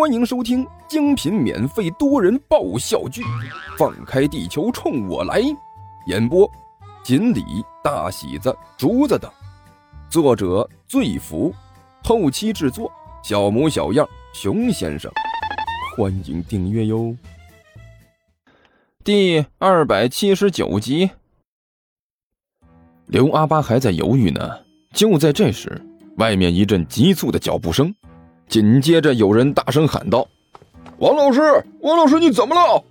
欢迎收听精品免费多人爆笑剧《放开地球冲我来》，演播：锦鲤、大喜子、竹子等，作者：醉福，后期制作：小模小样、熊先生。欢迎订阅哟。第二百七十九集，刘阿巴还在犹豫呢，就在这时，外面一阵急促的脚步声。紧接着，有人大声喊道：“王老师，王老师，你怎么了？”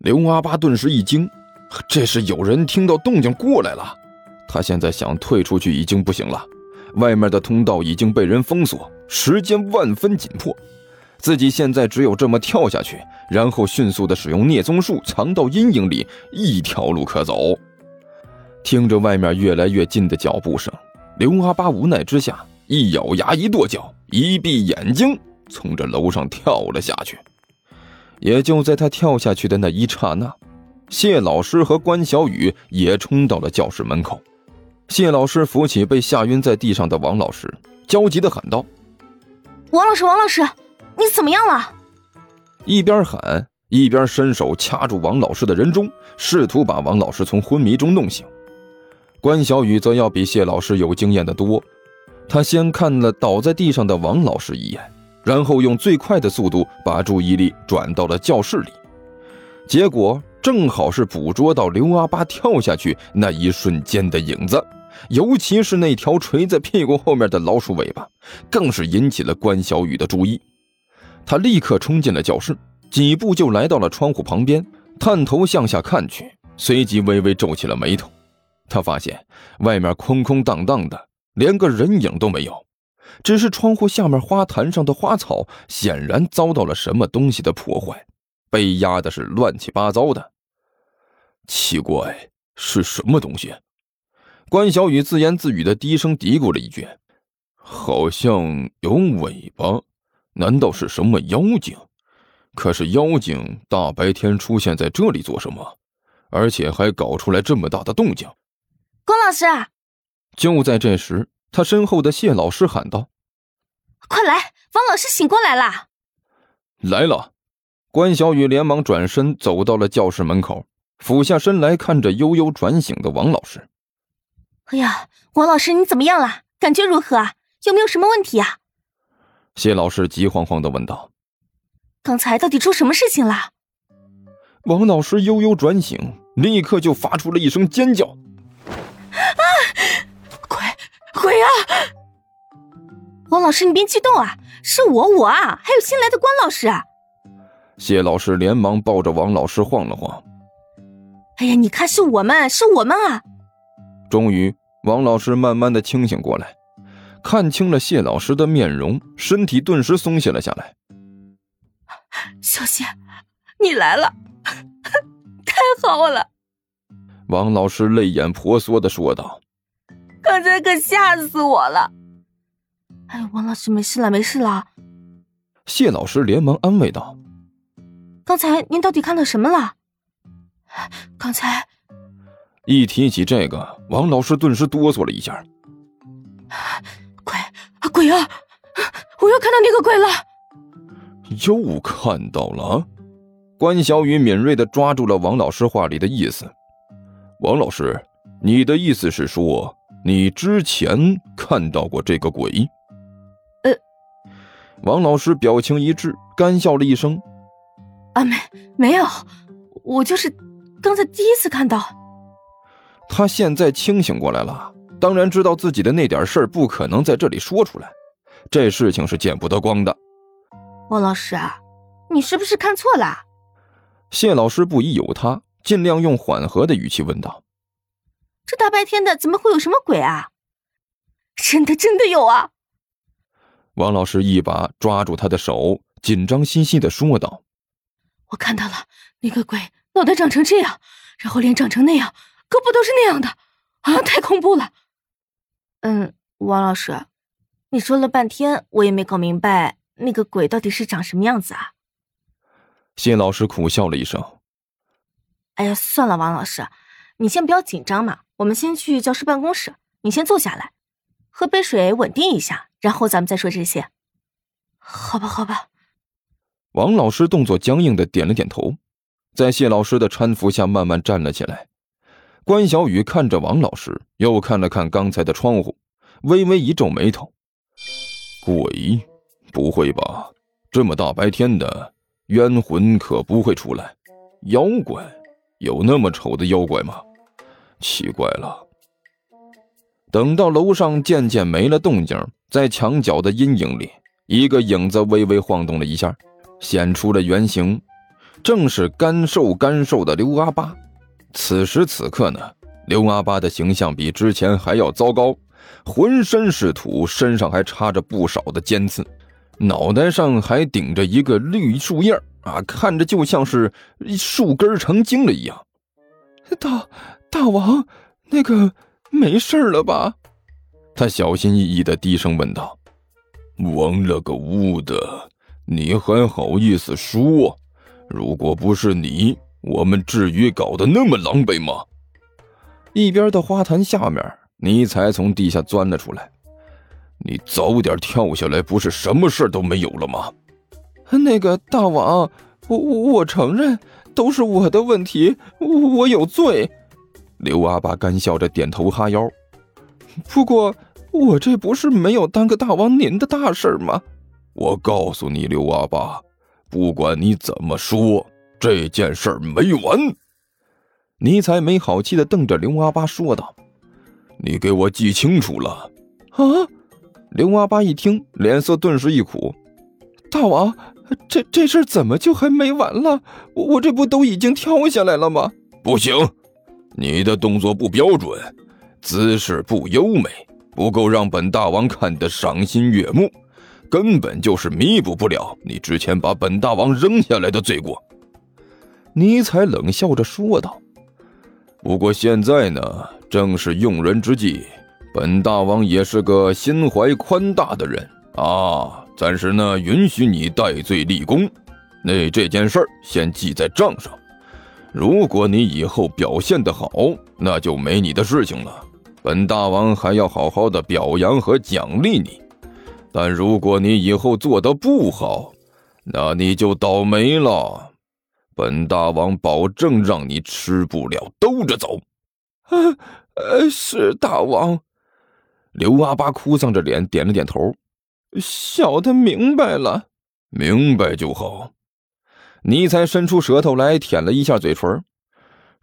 刘阿八顿时一惊，这是有人听到动静过来了。他现在想退出去已经不行了，外面的通道已经被人封锁，时间万分紧迫，自己现在只有这么跳下去，然后迅速的使用聂宗术藏到阴影里，一条路可走。听着外面越来越近的脚步声，刘阿八无奈之下。一咬牙，一跺脚，一闭眼睛，从这楼上跳了下去。也就在他跳下去的那一刹那，谢老师和关小雨也冲到了教室门口。谢老师扶起被吓晕在地上的王老师，焦急地喊道：“王老师，王老师，你怎么样了？”一边喊，一边伸手掐住王老师的人中，试图把王老师从昏迷中弄醒。关小雨则要比谢老师有经验的多。他先看了倒在地上的王老师一眼，然后用最快的速度把注意力转到了教室里，结果正好是捕捉到刘阿八跳下去那一瞬间的影子，尤其是那条垂在屁股后面的老鼠尾巴，更是引起了关小雨的注意。他立刻冲进了教室，几步就来到了窗户旁边，探头向下看去，随即微微皱起了眉头。他发现外面空空荡荡的。连个人影都没有，只是窗户下面花坛上的花草显然遭到了什么东西的破坏，被压的是乱七八糟的。奇怪，是什么东西？关小雨自言自语的低声嘀咕了一句：“好像有尾巴，难道是什么妖精？可是妖精大白天出现在这里做什么？而且还搞出来这么大的动静？”关老师。就在这时，他身后的谢老师喊道：“快来，王老师醒过来了！”来了，关小雨连忙转身走到了教室门口，俯下身来看着悠悠转醒的王老师。“哎呀，王老师，你怎么样了？感觉如何啊？有没有什么问题啊？”谢老师急慌慌的问道。“刚才到底出什么事情了？”王老师悠悠转醒，立刻就发出了一声尖叫。鬼啊！王老师，你别激动啊，是我，我啊，还有新来的关老师。谢老师连忙抱着王老师晃了晃。哎呀，你看，是我们，是我们啊！终于，王老师慢慢的清醒过来，看清了谢老师的面容，身体顿时松懈了下来。小谢，你来了，太好了！王老师泪眼婆娑的说道。刚才可吓死我了！哎，王老师没事了，没事了。谢老师连忙安慰道：“刚才您到底看到什么了？”刚才一提起这个，王老师顿时哆嗦了一下。鬼啊鬼啊！我又看到那个鬼了！又看到了？关小雨敏锐的抓住了王老师话里的意思。王老师，你的意思是说？你之前看到过这个鬼？呃，王老师表情一滞，干笑了一声：“啊，没没有，我就是刚才第一次看到。”他现在清醒过来了，当然知道自己的那点事儿不可能在这里说出来，这事情是见不得光的。王老师啊，你是不是看错了？谢老师不疑有他，尽量用缓和的语气问道。这大白天的，怎么会有什么鬼啊？真的，真的有啊！王老师一把抓住他的手，紧张兮兮的说道：“我看到了，那个鬼脑袋长成这样，然后脸长成那样，胳膊都是那样的，啊，太恐怖了！”嗯，王老师，你说了半天，我也没搞明白那个鬼到底是长什么样子啊？谢老师苦笑了一声：“哎呀，算了，王老师，你先不要紧张嘛。”我们先去教师办公室，你先坐下来，喝杯水稳定一下，然后咱们再说这些。好吧，好吧。王老师动作僵硬的点了点头，在谢老师的搀扶下慢慢站了起来。关小雨看着王老师，又看了看刚才的窗户，微微一皱眉头：“鬼？不会吧？这么大白天的，冤魂可不会出来。妖怪？有那么丑的妖怪吗？奇怪了。”等到楼上渐渐没了动静，在墙角的阴影里，一个影子微微晃动了一下，显出了原形，正是干瘦干瘦的刘阿八。此时此刻呢，刘阿八的形象比之前还要糟糕，浑身是土，身上还插着不少的尖刺，脑袋上还顶着一个绿树叶啊，看着就像是树根成精了一样。大大王，那个。没事了吧？他小心翼翼的低声问道：“王了个乌的，你还好意思说？如果不是你，我们至于搞得那么狼狈吗？”一边的花坛下面，尼才从地下钻了出来。你早点跳下来，不是什么事都没有了吗？那个大王，我我承认，都是我的问题，我有罪。刘阿八干笑着点头哈腰，不过我这不是没有耽搁大王您的大事吗？我告诉你，刘阿八，不管你怎么说，这件事没完。尼才没好气的瞪着刘阿八说道：“你给我记清楚了。”啊！刘阿八一听，脸色顿时一苦：“大王，这这事怎么就还没完了？我这不都已经跳下来了吗？不行！你的动作不标准，姿势不优美，不够让本大王看得赏心悦目，根本就是弥补不了你之前把本大王扔下来的罪过。尼采冷笑着说道：“不过现在呢，正是用人之际，本大王也是个心怀宽大的人啊，暂时呢允许你戴罪立功，那这件事儿先记在账上。”如果你以后表现得好，那就没你的事情了。本大王还要好好的表扬和奖励你。但如果你以后做的不好，那你就倒霉了。本大王保证让你吃不了兜着走。啊，呃，是大王。刘阿八哭丧着脸点了点头。小的明白了，明白就好。尼才伸出舌头来舔了一下嘴唇，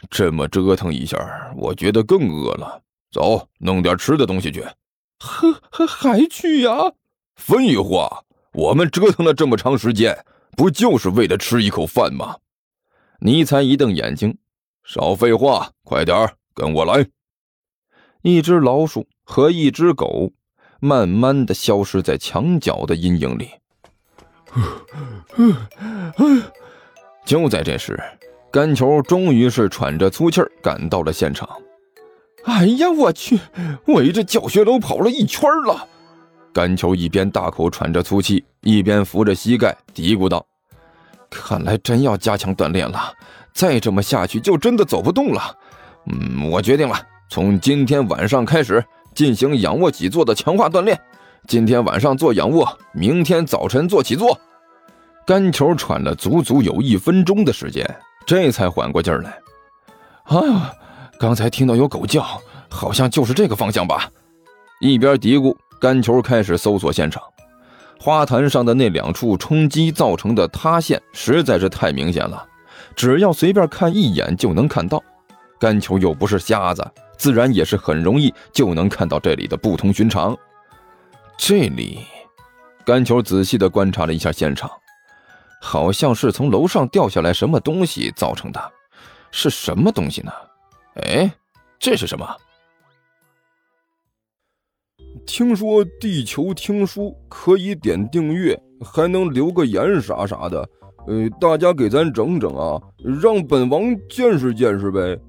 这么折腾一下，我觉得更饿了。走，弄点吃的东西去。还还还去呀？废话，我们折腾了这么长时间，不就是为了吃一口饭吗？尼才一瞪眼睛，少废话，快点跟我来。一只老鼠和一只狗，慢慢的消失在墙角的阴影里。就在这时，甘球终于是喘着粗气赶到了现场。哎呀，我去，围着教学楼跑了一圈了。甘球一边大口喘着粗气，一边扶着膝盖嘀咕道：“看来真要加强锻炼了，再这么下去就真的走不动了。嗯，我决定了，从今天晚上开始进行仰卧起坐的强化锻炼。今天晚上做仰卧，明天早晨做起坐。”干球喘了足足有一分钟的时间，这才缓过劲儿来。啊，刚才听到有狗叫，好像就是这个方向吧？一边嘀咕，干球开始搜索现场。花坛上的那两处冲击造成的塌陷实在是太明显了，只要随便看一眼就能看到。干球又不是瞎子，自然也是很容易就能看到这里的不同寻常。这里，甘球仔细的观察了一下现场。好像是从楼上掉下来什么东西造成的，是什么东西呢？哎，这是什么？听说地球听书可以点订阅，还能留个言啥啥的，呃，大家给咱整整啊，让本王见识见识呗。